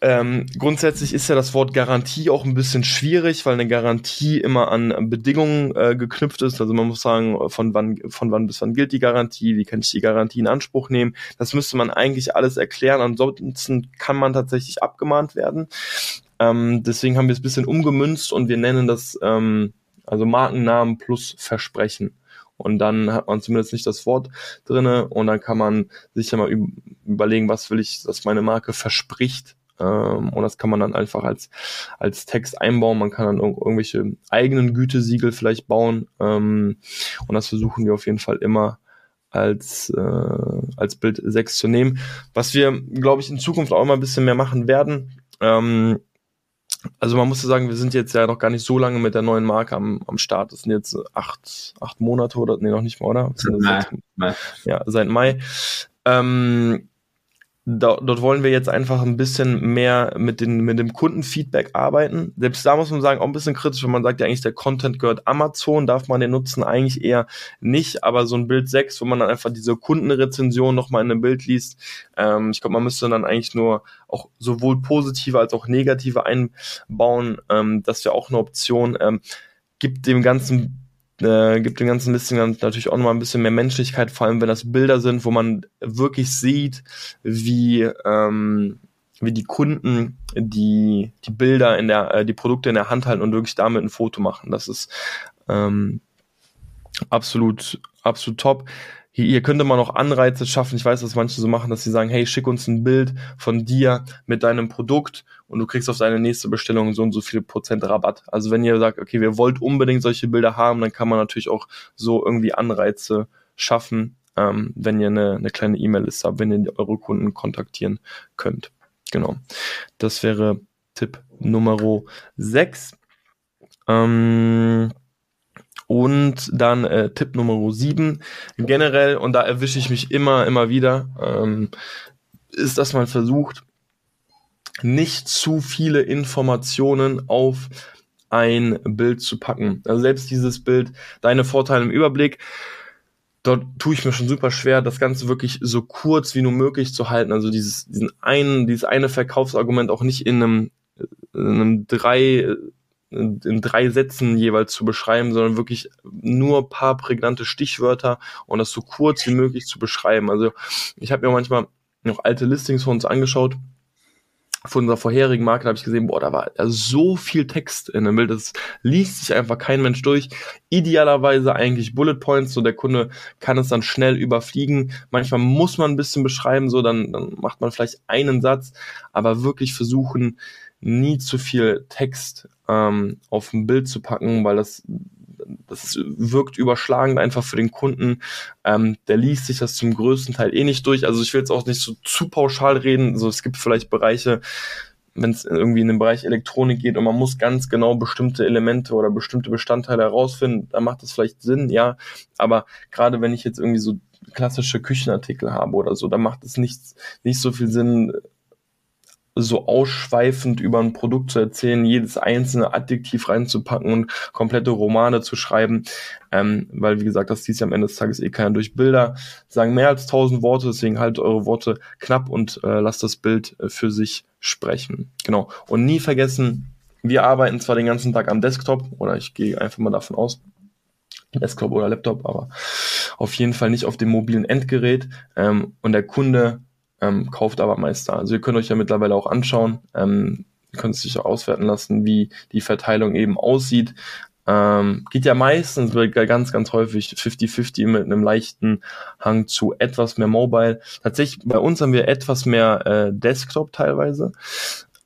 Ähm, grundsätzlich ist ja das Wort Garantie auch ein bisschen schwierig, weil eine Garantie immer an Bedingungen äh, geknüpft ist. Also man muss sagen, von wann, von wann bis wann gilt die Garantie, wie kann ich die Garantie in Anspruch nehmen. Das müsste man eigentlich alles erklären. Ansonsten kann man tatsächlich abgemahnt werden. Ähm, deswegen haben wir es ein bisschen umgemünzt und wir nennen das ähm, also Markennamen plus Versprechen. Und dann hat man zumindest nicht das Wort drinne und dann kann man sich ja mal überlegen, was will ich, dass meine Marke verspricht. Ähm, und das kann man dann einfach als, als Text einbauen. Man kann dann ir irgendwelche eigenen Gütesiegel vielleicht bauen. Ähm, und das versuchen wir auf jeden Fall immer als, äh, als Bild 6 zu nehmen. Was wir, glaube ich, in Zukunft auch immer ein bisschen mehr machen werden. Ähm, also man muss sagen, wir sind jetzt ja noch gar nicht so lange mit der neuen Marke am, am Start. Das sind jetzt acht, acht Monate oder nee, noch nicht mal, oder? Mai, Mai. Ja, seit Mai. Ähm, da, dort wollen wir jetzt einfach ein bisschen mehr mit, den, mit dem Kundenfeedback arbeiten. Selbst da muss man sagen, auch ein bisschen kritisch, wenn man sagt, ja eigentlich der Content gehört Amazon, darf man den nutzen eigentlich eher nicht, aber so ein Bild 6, wo man dann einfach diese Kundenrezension nochmal in einem Bild liest, ähm, ich glaube, man müsste dann eigentlich nur auch sowohl positive als auch negative einbauen, ähm, das wäre auch eine Option, ähm, gibt dem ganzen äh, gibt dem ganzen Listing dann natürlich auch nochmal ein bisschen mehr Menschlichkeit, vor allem wenn das Bilder sind, wo man wirklich sieht, wie, ähm, wie die Kunden die, die Bilder in der, äh, die Produkte in der Hand halten und wirklich damit ein Foto machen. Das ist ähm, absolut, absolut top hier, hier könnte man auch Anreize schaffen. Ich weiß, dass manche so machen, dass sie sagen, hey, schick uns ein Bild von dir mit deinem Produkt und du kriegst auf deine nächste Bestellung so und so viel Prozent Rabatt. Also wenn ihr sagt, okay, wir wollt unbedingt solche Bilder haben, dann kann man natürlich auch so irgendwie Anreize schaffen, ähm, wenn ihr eine, eine kleine E-Mail-Liste habt, wenn ihr eure Kunden kontaktieren könnt. Genau. Das wäre Tipp Nummer 6. Ähm, und dann äh, Tipp Nummer 7, generell, und da erwische ich mich immer, immer wieder, ähm, ist, dass man versucht, nicht zu viele Informationen auf ein Bild zu packen. Also selbst dieses Bild, deine Vorteile im Überblick, dort tue ich mir schon super schwer, das Ganze wirklich so kurz wie nur möglich zu halten. Also dieses, diesen einen, dieses eine Verkaufsargument auch nicht in einem, in einem drei in drei Sätzen jeweils zu beschreiben, sondern wirklich nur paar prägnante Stichwörter und das so kurz wie möglich zu beschreiben. Also ich habe mir manchmal noch alte Listings von uns angeschaut. Von unserer vorherigen Marke habe ich gesehen, boah, da war so viel Text in dem Bild, das liest sich einfach kein Mensch durch. Idealerweise eigentlich Bullet Points, so der Kunde kann es dann schnell überfliegen. Manchmal muss man ein bisschen beschreiben, so dann, dann macht man vielleicht einen Satz, aber wirklich versuchen, nie zu viel Text ähm, auf ein Bild zu packen, weil das das wirkt überschlagend einfach für den Kunden. Ähm, der liest sich das zum größten Teil eh nicht durch. Also ich will jetzt auch nicht so zu pauschal reden. Also es gibt vielleicht Bereiche, wenn es irgendwie in den Bereich Elektronik geht und man muss ganz genau bestimmte Elemente oder bestimmte Bestandteile herausfinden, da macht das vielleicht Sinn, ja. Aber gerade wenn ich jetzt irgendwie so klassische Küchenartikel habe oder so, da macht es nicht, nicht so viel Sinn, so ausschweifend über ein Produkt zu erzählen, jedes einzelne Adjektiv reinzupacken und komplette Romane zu schreiben, ähm, weil wie gesagt, das liest ja am Ende des Tages eh keiner durch Bilder, sagen mehr als tausend Worte, deswegen haltet eure Worte knapp und äh, lasst das Bild äh, für sich sprechen. Genau. Und nie vergessen, wir arbeiten zwar den ganzen Tag am Desktop, oder ich gehe einfach mal davon aus, Desktop oder Laptop, aber auf jeden Fall nicht auf dem mobilen Endgerät. Ähm, und der Kunde ähm, kauft aber meist da. Also ihr könnt euch ja mittlerweile auch anschauen, ähm, ihr könnt es sich auch auswerten lassen, wie die Verteilung eben aussieht. Ähm, geht ja meistens ganz, ganz häufig 50-50 mit einem leichten Hang zu etwas mehr Mobile. Tatsächlich, bei uns haben wir etwas mehr äh, Desktop teilweise.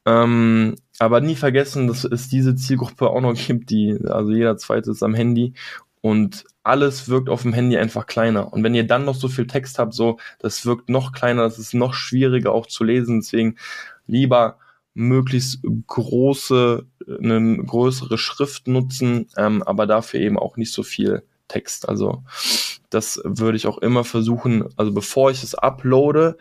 Ähm, aber nie vergessen, dass es diese Zielgruppe auch noch gibt, die, also jeder zweite ist am Handy und alles wirkt auf dem Handy einfach kleiner. Und wenn ihr dann noch so viel Text habt, so, das wirkt noch kleiner, das ist noch schwieriger auch zu lesen. Deswegen lieber möglichst große, eine größere Schrift nutzen, ähm, aber dafür eben auch nicht so viel Text. Also das würde ich auch immer versuchen, also bevor ich es uploade,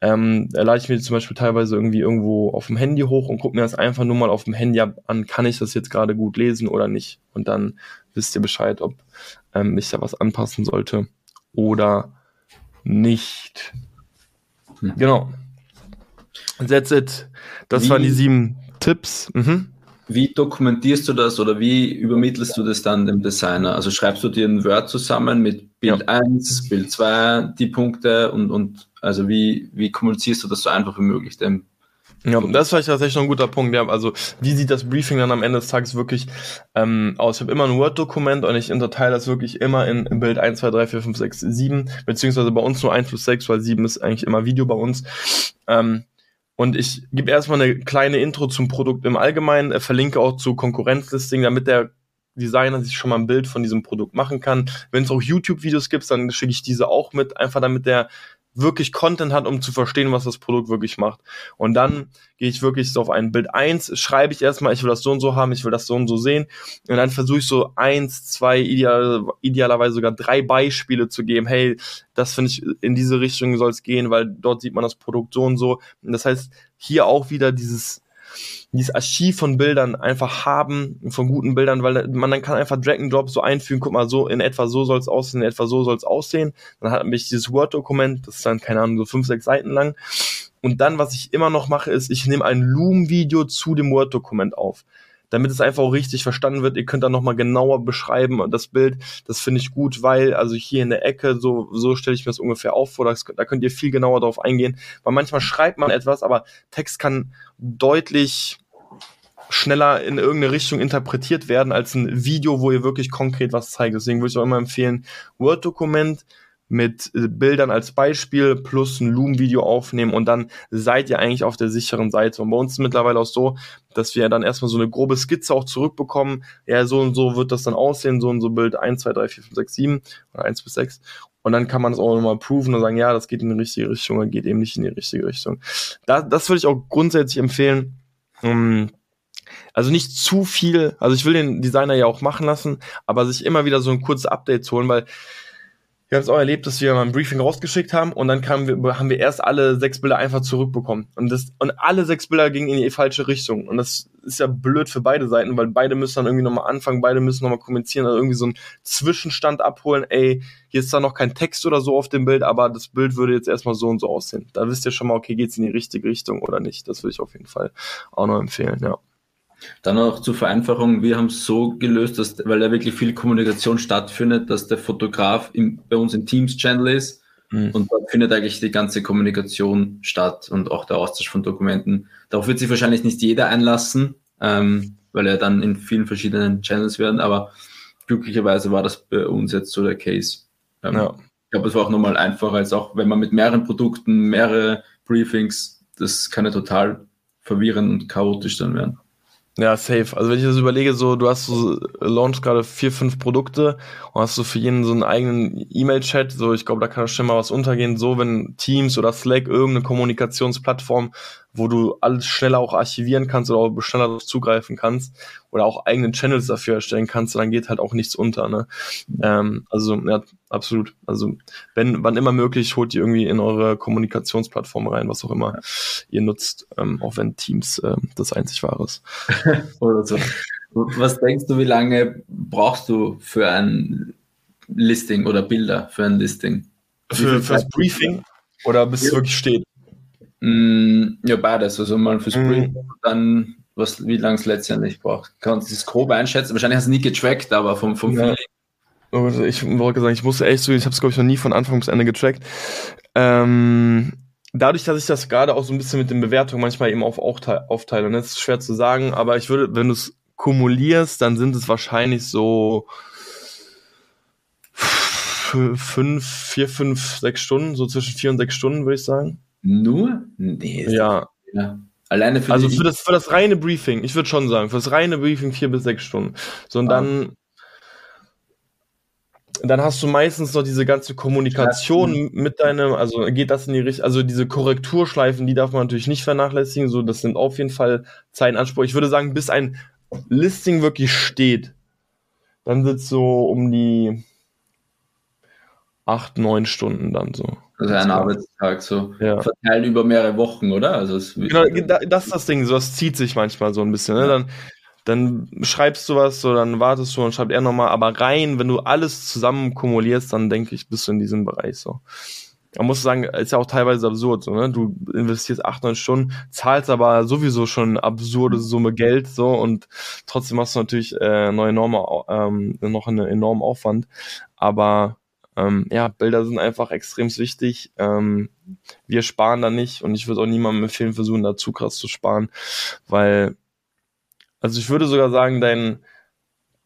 ähm, lade ich mir zum Beispiel teilweise irgendwie irgendwo auf dem Handy hoch und gucke mir das einfach nur mal auf dem Handy an, kann ich das jetzt gerade gut lesen oder nicht. Und dann wisst ihr Bescheid, ob ähm, ich da was anpassen sollte oder nicht. Hm. Genau. That's it. Das wie, waren die sieben Tipps. Mhm. Wie dokumentierst du das oder wie übermittelst du das dann dem Designer? Also schreibst du dir ein Word zusammen mit Bild ja. 1, Bild 2, die Punkte und, und also wie, wie kommunizierst du das so einfach wie möglich dem Ja, das ist vielleicht tatsächlich noch ein guter Punkt. Ja, also wie sieht das Briefing dann am Ende des Tages wirklich ähm, aus? Ich habe immer ein Word-Dokument und ich unterteile das wirklich immer in, Bild 1, 2, 3, 4, 5, 6, 7, beziehungsweise bei uns nur 1 plus 6, weil 7 ist eigentlich immer Video bei uns. Ähm, und ich gebe erstmal eine kleine Intro zum Produkt im Allgemeinen, äh, verlinke auch zu Konkurrenzlisting, damit der Designer sich schon mal ein Bild von diesem Produkt machen kann. Wenn es auch YouTube-Videos gibt, dann schicke ich diese auch mit, einfach damit der wirklich Content hat, um zu verstehen, was das Produkt wirklich macht. Und dann gehe ich wirklich so auf ein Bild eins, schreibe ich erstmal, ich will das so und so haben, ich will das so und so sehen. Und dann versuche ich so eins, zwei, ideal, idealerweise sogar drei Beispiele zu geben. Hey, das finde ich, in diese Richtung soll es gehen, weil dort sieht man das Produkt so und so. Und das heißt, hier auch wieder dieses dieses Archiv von Bildern einfach haben, von guten Bildern, weil man dann kann einfach Drag and Drop so einfügen, guck mal, so in etwa so soll es aussehen, in etwa so soll es aussehen. Dann hat mich dieses Word-Dokument, das ist dann, keine Ahnung, so fünf, sechs Seiten lang. Und dann, was ich immer noch mache, ist, ich nehme ein Loom-Video zu dem Word-Dokument auf damit es einfach auch richtig verstanden wird. Ihr könnt dann nochmal genauer beschreiben, das Bild, das finde ich gut, weil, also hier in der Ecke, so, so stelle ich mir das ungefähr auf vor, das, da könnt ihr viel genauer drauf eingehen, weil manchmal schreibt man etwas, aber Text kann deutlich schneller in irgendeine Richtung interpretiert werden als ein Video, wo ihr wirklich konkret was zeigt. Deswegen würde ich auch immer empfehlen, Word-Dokument, mit äh, Bildern als Beispiel plus ein Loom-Video aufnehmen und dann seid ihr eigentlich auf der sicheren Seite. Und bei uns ist mittlerweile auch so, dass wir dann erstmal so eine grobe Skizze auch zurückbekommen. Ja, so und so wird das dann aussehen, so und so Bild 1, 2, 3, 4, 5, 6, 7 oder 1 bis 6. Und dann kann man das auch nochmal proven und sagen, ja, das geht in die richtige Richtung oder geht eben nicht in die richtige Richtung. Da, das würde ich auch grundsätzlich empfehlen. Um, also nicht zu viel, also ich will den Designer ja auch machen lassen, aber sich immer wieder so ein kurzes Update zu holen, weil wir haben es auch erlebt, dass wir mal ein Briefing rausgeschickt haben und dann kamen wir, haben wir erst alle sechs Bilder einfach zurückbekommen. Und, das, und alle sechs Bilder gingen in die falsche Richtung. Und das ist ja blöd für beide Seiten, weil beide müssen dann irgendwie nochmal anfangen, beide müssen nochmal kommunizieren, also irgendwie so einen Zwischenstand abholen. Ey, hier ist da noch kein Text oder so auf dem Bild, aber das Bild würde jetzt erstmal so und so aussehen. Da wisst ihr schon mal, okay, geht's in die richtige Richtung oder nicht. Das würde ich auf jeden Fall auch noch empfehlen, ja. Dann auch zur Vereinfachung, wir haben es so gelöst, dass, weil da wirklich viel Kommunikation stattfindet, dass der Fotograf im, bei uns im Teams-Channel ist mhm. und dort findet eigentlich die ganze Kommunikation statt und auch der Austausch von Dokumenten. Darauf wird sich wahrscheinlich nicht jeder einlassen, ähm, weil er dann in vielen verschiedenen Channels werden, aber glücklicherweise war das bei uns jetzt so der Case. Ähm, ja. Ich glaube, es war auch nochmal einfacher, als auch wenn man mit mehreren Produkten, mehrere Briefings, das kann ja total verwirrend und chaotisch dann werden. Ja, safe. Also wenn ich das überlege, so du hast so launch gerade vier, fünf Produkte und hast so für jeden so einen eigenen E-Mail-Chat, so ich glaube, da kann schon mal was untergehen, so wenn Teams oder Slack irgendeine Kommunikationsplattform wo du alles schneller auch archivieren kannst oder auch schneller darauf zugreifen kannst oder auch eigene Channels dafür erstellen kannst, dann geht halt auch nichts unter. Ne? Ähm, also ja, absolut. Also wenn, wann immer möglich, holt ihr irgendwie in eure Kommunikationsplattform rein, was auch immer ihr nutzt, ähm, auch wenn Teams äh, das einzig wahre ist. oder so. Was denkst du, wie lange brauchst du für ein Listing oder Bilder für ein Listing? Für, fürs Briefing oder bis es wirklich steht? Mm, ja, beides. Also mal fürs Spring mm. dann, was, wie lange es letztendlich braucht. Kannst du das grob einschätzen? Wahrscheinlich hast du nie getrackt, aber vom, vom ja. Feeling. Ich wollte sagen, ich musste echt so, ich habe es glaube ich noch nie von Anfang bis Ende getrackt. Ähm, dadurch, dass ich das gerade auch so ein bisschen mit den Bewertungen manchmal eben auf aufteile, ne, das ist schwer zu sagen, aber ich würde, wenn du es kumulierst, dann sind es wahrscheinlich so fünf, vier, fünf, sechs Stunden, so zwischen vier und sechs Stunden, würde ich sagen. Nur? Nee. Ja. ja. Alleine für Also für das, für das reine Briefing, ich würde schon sagen, für das reine Briefing vier bis sechs Stunden. So und ah. dann, dann hast du meistens noch diese ganze Kommunikation mit deinem, also geht das in die Richtung, also diese Korrekturschleifen, die darf man natürlich nicht vernachlässigen, so das sind auf jeden Fall Zeitanspruch. Ich würde sagen, bis ein Listing wirklich steht, dann sitzt so um die acht, neun Stunden dann so. Also ein Arbeitstag so. Ja. Verteilt über mehrere Wochen, oder? Also genau, das ist das Ding, so das zieht sich manchmal so ein bisschen. Ne? Dann, dann schreibst du was, so dann wartest du und schreibt er nochmal, aber rein, wenn du alles zusammen kumulierst, dann denke ich, bist du in diesem Bereich so. Man muss sagen, ist ja auch teilweise absurd, so, ne? Du investierst acht, neun Stunden, zahlst aber sowieso schon eine absurde Summe Geld, so, und trotzdem hast du natürlich äh, noch, enorme, ähm, noch einen enormen Aufwand. Aber ähm, ja, Bilder sind einfach extrem wichtig. Ähm, wir sparen da nicht und ich würde auch niemandem empfehlen, versuchen da zu krass zu sparen, weil, also ich würde sogar sagen, dein,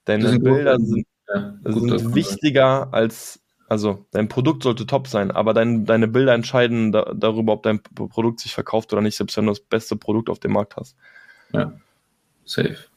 deine Bilder gut, sind, ja, sind wichtiger als, also dein Produkt sollte top sein, aber dein, deine Bilder entscheiden da, darüber, ob dein Produkt sich verkauft oder nicht, selbst wenn du das beste Produkt auf dem Markt hast. Ja, safe.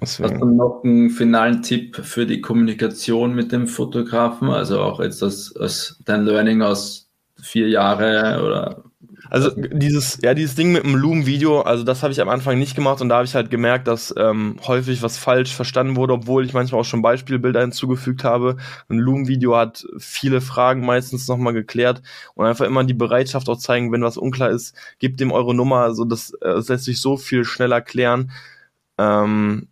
Deswegen. Hast du noch einen finalen Tipp für die Kommunikation mit dem Fotografen? Also auch jetzt das, das dein Learning aus vier Jahre oder also dieses, ja, dieses Ding mit dem Loom-Video, also das habe ich am Anfang nicht gemacht und da habe ich halt gemerkt, dass ähm, häufig was falsch verstanden wurde, obwohl ich manchmal auch schon Beispielbilder hinzugefügt habe. Ein Loom-Video hat viele Fragen meistens nochmal geklärt und einfach immer die Bereitschaft auch zeigen, wenn was unklar ist, gebt dem eure Nummer, also das, äh, das lässt sich so viel schneller klären. Ähm,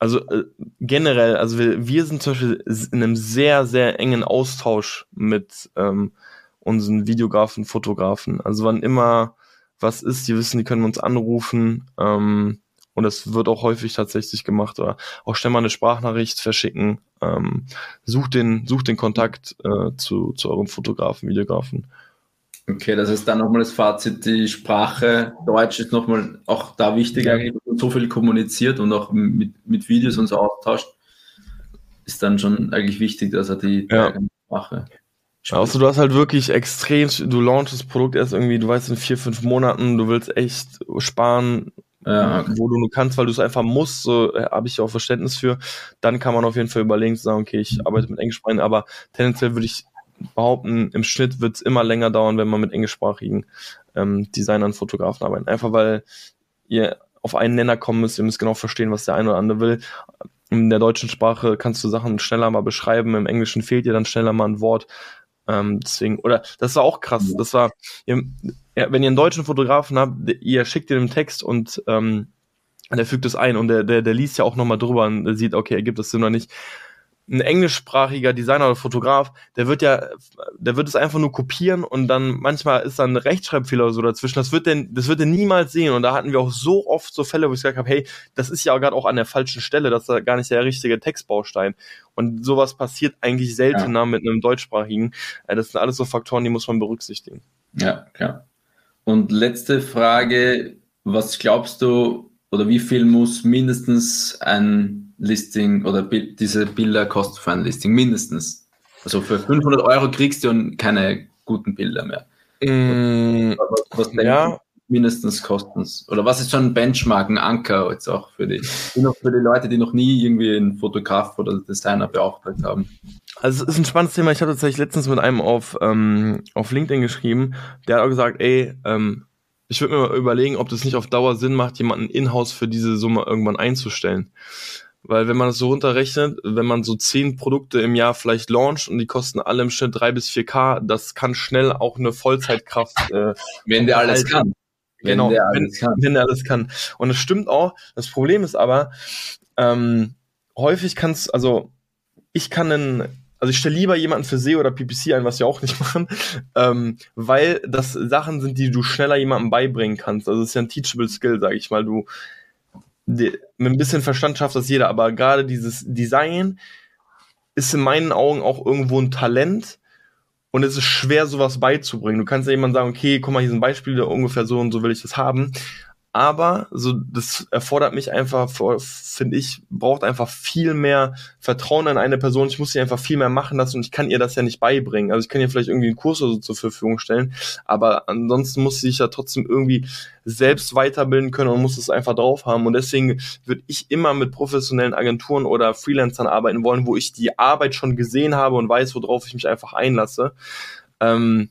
also äh, generell, also wir, wir sind zum Beispiel in einem sehr, sehr engen Austausch mit ähm, unseren Videografen, Fotografen. Also wann immer was ist, die wissen, die können uns anrufen. Ähm, und das wird auch häufig tatsächlich gemacht. Oder auch schnell mal eine Sprachnachricht verschicken. Ähm, sucht den, sucht den Kontakt äh, zu, zu eurem Fotografen, Videografen. Okay, das ist dann nochmal das Fazit, die Sprache Deutsch ist nochmal auch da wichtig eigentlich, so viel kommuniziert und auch mit, mit Videos und so austauscht, ist dann schon eigentlich wichtig, dass er die ja. Sprache Außer du hast halt wirklich extrem, du launchst das Produkt erst irgendwie, du weißt, in vier, fünf Monaten, du willst echt sparen, ja, okay. wo du nur kannst, weil du es einfach musst, so äh, habe ich auch Verständnis für. Dann kann man auf jeden Fall überlegen, zu sagen, okay, ich arbeite mit Englischsprachigen, aber tendenziell würde ich behaupten, im Schnitt wird es immer länger dauern, wenn man mit englischsprachigen ähm, Designern, Fotografen arbeitet. Einfach weil ihr auf einen Nenner kommen müsst, ihr müsst genau verstehen, was der eine oder andere will. In der deutschen Sprache kannst du Sachen schneller mal beschreiben, im Englischen fehlt dir dann schneller mal ein Wort. Ähm, deswegen, oder das war auch krass. Das war, ihr, wenn ihr einen deutschen Fotografen habt, ihr schickt ihm den Text und ähm, der fügt es ein und der, der, der liest ja auch nochmal drüber und sieht, okay, ergibt das Sinn oder nicht ein englischsprachiger Designer oder Fotograf, der wird ja, der wird es einfach nur kopieren und dann manchmal ist dann ein Rechtschreibfehler oder so dazwischen. Das wird denn, das wird er niemals sehen. Und da hatten wir auch so oft so Fälle, wo ich gesagt habe, hey, das ist ja gerade auch an der falschen Stelle, das ist da gar nicht der richtige Textbaustein. Und sowas passiert eigentlich seltener ja. mit einem deutschsprachigen. Äh, das sind alles so Faktoren, die muss man berücksichtigen. Ja, klar. Und letzte Frage, was glaubst du oder wie viel muss mindestens ein Listing oder diese Bilder kosten für ein Listing mindestens. Also für 500 Euro kriegst du keine guten Bilder mehr. Mm, was, ja. mindestens kosten Oder was ist so ein Benchmark, ein Anker jetzt auch für die, für die Leute, die noch nie irgendwie einen Fotograf oder Designer beauftragt haben? Also es ist ein spannendes Thema. Ich habe tatsächlich letztens mit einem auf, ähm, auf LinkedIn geschrieben, der hat auch gesagt, ey, ähm, ich würde mir mal überlegen, ob das nicht auf Dauer Sinn macht, jemanden in-house für diese Summe irgendwann einzustellen. Weil wenn man das so runterrechnet, wenn man so zehn Produkte im Jahr vielleicht launcht und die kosten alle im Schnitt drei bis vier K, das kann schnell auch eine Vollzeitkraft. Äh, wenn der alles kann. Wenn genau, der wenn, kann. wenn der alles kann. Und es stimmt auch. Das Problem ist aber, ähm, häufig kannst, also ich kann einen, also ich stelle lieber jemanden für SEO oder PPC ein, was wir auch nicht machen, ähm, weil das Sachen sind, die du schneller jemandem beibringen kannst. Also es ist ja ein teachable Skill, sage ich mal. Du mit ein bisschen Verstand schafft das jeder, aber gerade dieses Design ist in meinen Augen auch irgendwo ein Talent und es ist schwer, sowas beizubringen. Du kannst ja jemand sagen, okay, guck mal, hier sind Beispiele, ungefähr so und so will ich das haben aber so das erfordert mich einfach, finde ich, braucht einfach viel mehr Vertrauen an eine Person. Ich muss sie einfach viel mehr machen lassen und ich kann ihr das ja nicht beibringen. Also ich kann ihr vielleicht irgendwie einen Kurs oder so zur Verfügung stellen, aber ansonsten muss sie sich ja trotzdem irgendwie selbst weiterbilden können und muss es einfach drauf haben. Und deswegen würde ich immer mit professionellen Agenturen oder Freelancern arbeiten wollen, wo ich die Arbeit schon gesehen habe und weiß, worauf ich mich einfach einlasse. Ähm,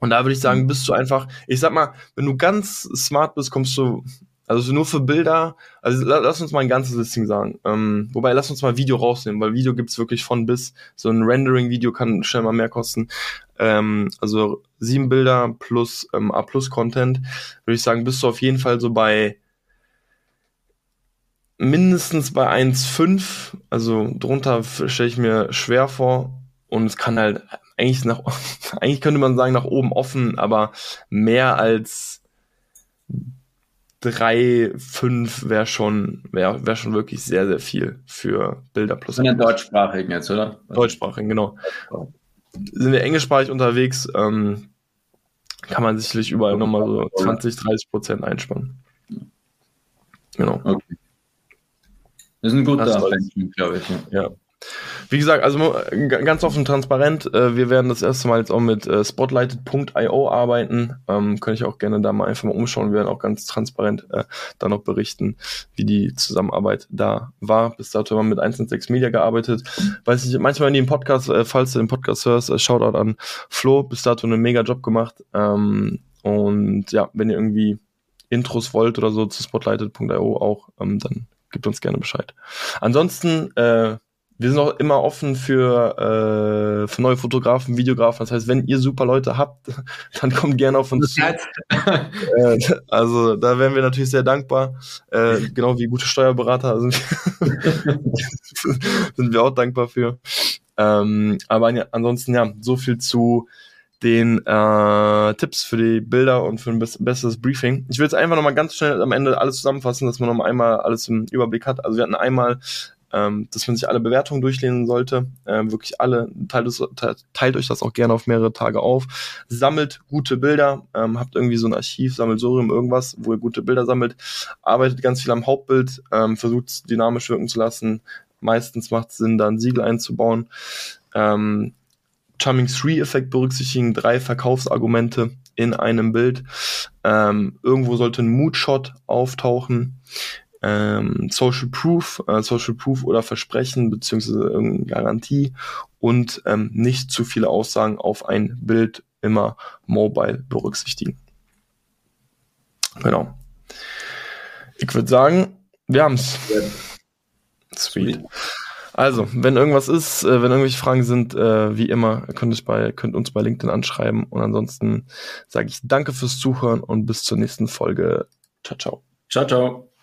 und da würde ich sagen, mhm. bist du einfach, ich sag mal, wenn du ganz smart bist, kommst du, also nur für Bilder, also lass uns mal ein ganzes Listing sagen. Ähm, wobei, lass uns mal Video rausnehmen, weil Video gibt's wirklich von bis. So ein Rendering-Video kann schnell mal mehr kosten. Ähm, also sieben Bilder plus ähm, A-Plus-Content, würde ich sagen, bist du auf jeden Fall so bei mindestens bei 1,5. Also drunter stelle ich mir schwer vor. Und es kann halt eigentlich nach, eigentlich könnte man sagen nach oben offen, aber mehr als drei, fünf wäre schon, wäre wär schon wirklich sehr, sehr viel für Bilder plus. Von den deutschsprachigen jetzt, oder? Deutschsprachigen, genau. sind wir englischsprachig unterwegs, ähm, kann man sicherlich überall nochmal so 20, 30 Prozent einspannen. Genau. Okay. Das ist ein guter Abwechslung, glaube ich. Ja. Wie gesagt, also ganz offen transparent, äh, wir werden das erste Mal jetzt auch mit äh, spotlighted.io arbeiten. Ähm, könnte ich auch gerne da mal einfach mal umschauen. Wir werden auch ganz transparent äh, da noch berichten, wie die Zusammenarbeit da war. Bis dato haben wir mit 106 Media gearbeitet. Weiß ich, manchmal in dem Podcast, äh, falls du den Podcast hörst, äh, Shoutout an Flo, bis dato einen mega Job gemacht. Ähm, und ja, wenn ihr irgendwie Intros wollt oder so zu spotlighted.io auch, ähm, dann gebt uns gerne Bescheid. Ansonsten, äh, wir sind auch immer offen für, äh, für neue Fotografen, Videografen. Das heißt, wenn ihr super Leute habt, dann kommt gerne auf uns zu. äh, also da wären wir natürlich sehr dankbar. Äh, genau wie gute Steuerberater sind wir, sind wir auch dankbar für. Ähm, aber ansonsten ja, so viel zu den äh, Tipps für die Bilder und für ein besseres Briefing. Ich will jetzt einfach nochmal ganz schnell am Ende alles zusammenfassen, dass man nochmal einmal alles im Überblick hat. Also wir hatten einmal ähm, dass man sich alle Bewertungen durchlesen sollte. Ähm, wirklich alle, teilt, teilt, euch das auch gerne auf mehrere Tage auf. Sammelt gute Bilder, ähm, habt irgendwie so ein Archiv, Sammelsurium, irgendwas, wo ihr gute Bilder sammelt. Arbeitet ganz viel am Hauptbild, ähm, versucht dynamisch wirken zu lassen. Meistens macht es Sinn, da ein Siegel einzubauen. Ähm, Charming 3-Effekt berücksichtigen, drei Verkaufsargumente in einem Bild. Ähm, irgendwo sollte ein Moodshot auftauchen ähm, Social Proof, äh, Social Proof oder Versprechen beziehungsweise irgendeine Garantie und ähm, nicht zu viele Aussagen auf ein Bild immer mobile berücksichtigen. Genau. Ich würde sagen, wir haben's. Sweet. Also, wenn irgendwas ist, äh, wenn irgendwelche Fragen sind, äh, wie immer, könnt, ihr bei, könnt uns bei LinkedIn anschreiben. Und ansonsten sage ich danke fürs Zuhören und bis zur nächsten Folge. Ciao, ciao. Ciao, ciao.